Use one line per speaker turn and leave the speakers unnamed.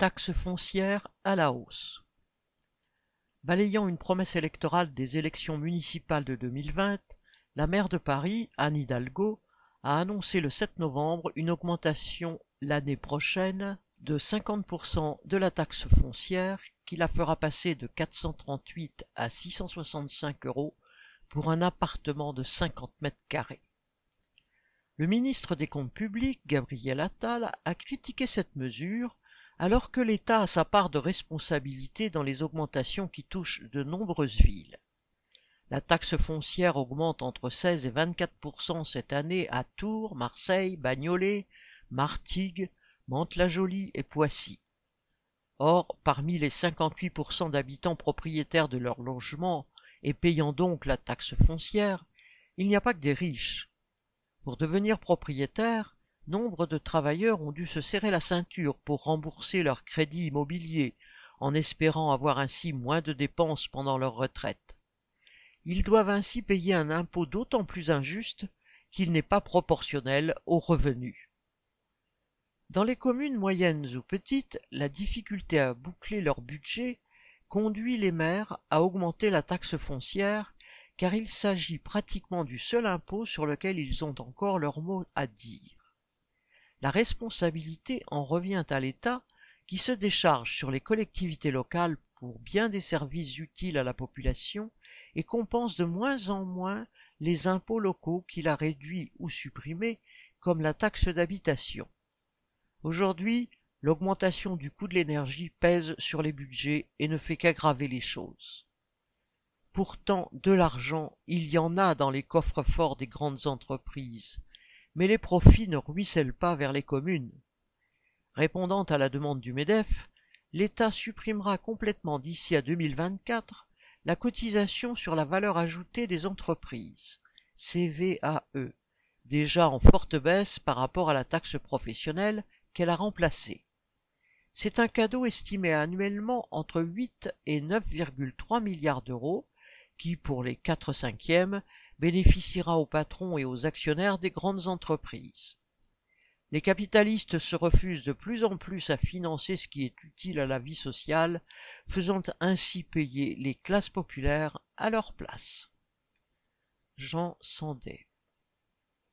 taxe foncière à la hausse. Balayant une promesse électorale des élections municipales de 2020, la maire de Paris, Anne Hidalgo, a annoncé le 7 novembre une augmentation l'année prochaine de 50% de la taxe foncière qui la fera passer de 438 à 665 euros pour un appartement de 50 mètres carrés. Le ministre des Comptes publics, Gabriel Attal, a critiqué cette mesure alors que l'État a sa part de responsabilité dans les augmentations qui touchent de nombreuses villes. La taxe foncière augmente entre 16 et 24% cette année à Tours, Marseille, Bagnolet, Martigues, Mantes-la-Jolie et Poissy. Or, parmi les 58% d'habitants propriétaires de leur logement et payant donc la taxe foncière, il n'y a pas que des riches. Pour devenir propriétaire, nombre de travailleurs ont dû se serrer la ceinture pour rembourser leur crédit immobilier, en espérant avoir ainsi moins de dépenses pendant leur retraite. Ils doivent ainsi payer un impôt d'autant plus injuste qu'il n'est pas proportionnel aux revenus. Dans les communes moyennes ou petites, la difficulté à boucler leur budget conduit les maires à augmenter la taxe foncière car il s'agit pratiquement du seul impôt sur lequel ils ont encore leur mot à dire. La responsabilité en revient à l'État qui se décharge sur les collectivités locales pour bien des services utiles à la population et compense de moins en moins les impôts locaux qu'il a réduits ou supprimés comme la taxe d'habitation. Aujourd'hui, l'augmentation du coût de l'énergie pèse sur les budgets et ne fait qu'aggraver les choses. Pourtant, de l'argent, il y en a dans les coffres forts des grandes entreprises, mais les profits ne ruissellent pas vers les communes. Répondant à la demande du MEDEF, l'État supprimera complètement d'ici à 2024 la cotisation sur la valeur ajoutée des entreprises, CVAE, déjà en forte baisse par rapport à la taxe professionnelle qu'elle a remplacée. C'est un cadeau estimé annuellement entre 8 et 9,3 milliards d'euros qui, pour les quatre cinquièmes, bénéficiera aux patrons et aux actionnaires des grandes entreprises. Les capitalistes se refusent de plus en plus à financer ce qui est utile à la vie sociale, faisant ainsi payer les classes populaires à leur place. Jean Sandet